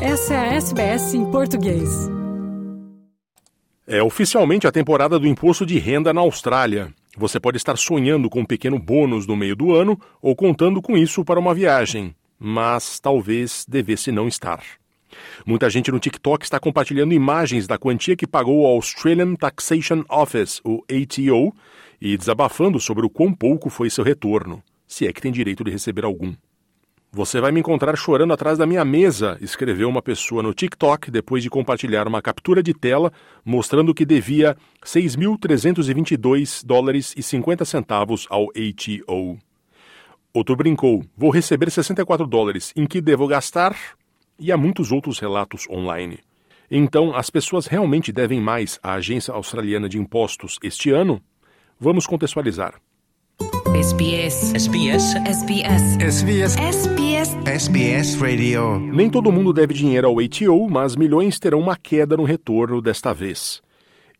Essa é a SBS em português. É oficialmente a temporada do imposto de renda na Austrália. Você pode estar sonhando com um pequeno bônus no meio do ano ou contando com isso para uma viagem, mas talvez devesse não estar. Muita gente no TikTok está compartilhando imagens da quantia que pagou ao Australian Taxation Office, o ATO, e desabafando sobre o quão pouco foi seu retorno, se é que tem direito de receber algum. Você vai me encontrar chorando atrás da minha mesa, escreveu uma pessoa no TikTok depois de compartilhar uma captura de tela mostrando que devia 6.322 dólares e 50 centavos ao ATO. Outro brincou: Vou receber 64 dólares, em que devo gastar? E há muitos outros relatos online. Então, as pessoas realmente devem mais à Agência Australiana de Impostos este ano? Vamos contextualizar. SBS. SBS. SBS. SBS. SBS. SBS Radio. Nem todo mundo deve dinheiro ao ATO, mas milhões terão uma queda no retorno desta vez.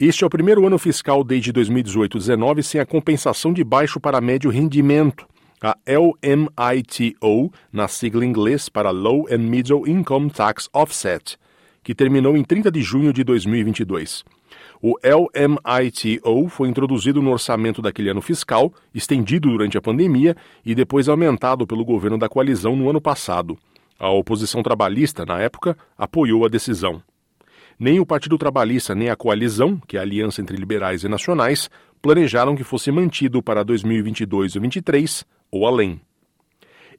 Este é o primeiro ano fiscal desde 2018-19 sem a compensação de baixo para médio rendimento, a LMITO, na sigla em inglês para Low and Middle Income Tax Offset, que terminou em 30 de junho de 2022. O LMITO foi introduzido no orçamento daquele ano fiscal, estendido durante a pandemia e depois aumentado pelo governo da coalizão no ano passado. A oposição trabalhista, na época, apoiou a decisão. Nem o Partido Trabalhista nem a coalizão, que é a aliança entre liberais e nacionais, planejaram que fosse mantido para 2022 e 2023 ou além.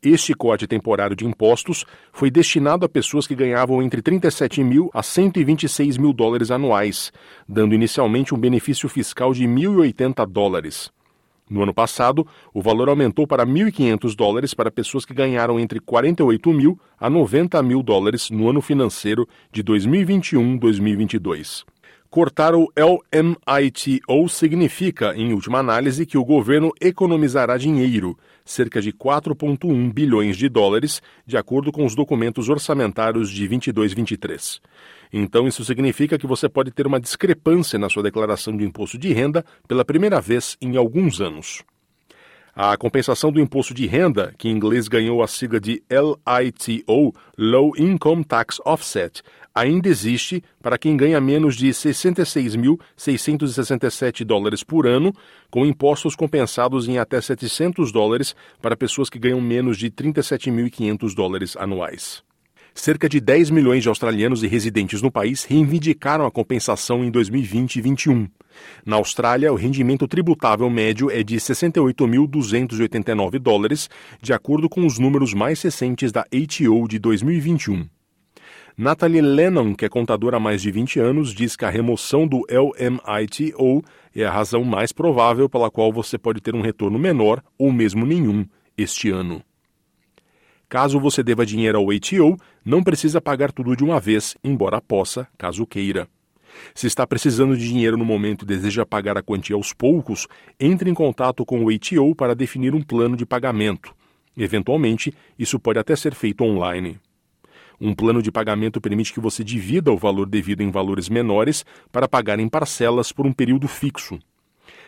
Este corte temporário de impostos foi destinado a pessoas que ganhavam entre 37 mil a 126 mil dólares anuais, dando inicialmente um benefício fiscal de 1.080 dólares. No ano passado, o valor aumentou para 1.500 dólares para pessoas que ganharam entre 48 mil a 90 mil dólares no ano financeiro de 2021-2022. Cortar o LMITO significa, em última análise, que o governo economizará dinheiro, cerca de 4,1 bilhões de dólares, de acordo com os documentos orçamentários de 22-23. Então, isso significa que você pode ter uma discrepância na sua declaração de imposto de renda pela primeira vez em alguns anos. A compensação do imposto de renda, que em inglês ganhou a sigla de LITO, Low Income Tax Offset, ainda existe para quem ganha menos de 66.667 dólares por ano, com impostos compensados em até 700 dólares para pessoas que ganham menos de 37.500 dólares anuais. Cerca de 10 milhões de australianos e residentes no país reivindicaram a compensação em 2020 e 2021. Na Austrália, o rendimento tributável médio é de 68.289 dólares, de acordo com os números mais recentes da ATO de 2021. Natalie Lennon, que é contadora há mais de 20 anos, diz que a remoção do LMITO é a razão mais provável pela qual você pode ter um retorno menor ou mesmo nenhum este ano. Caso você deva dinheiro ao ATO, não precisa pagar tudo de uma vez, embora possa, caso queira. Se está precisando de dinheiro no momento e deseja pagar a quantia aos poucos, entre em contato com o ATO para definir um plano de pagamento. Eventualmente, isso pode até ser feito online. Um plano de pagamento permite que você divida o valor devido em valores menores para pagar em parcelas por um período fixo.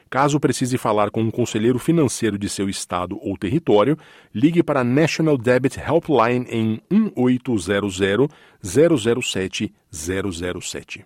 Caso precise falar com um conselheiro financeiro de seu estado ou território, ligue para a National Debit Helpline em 1800 007 007.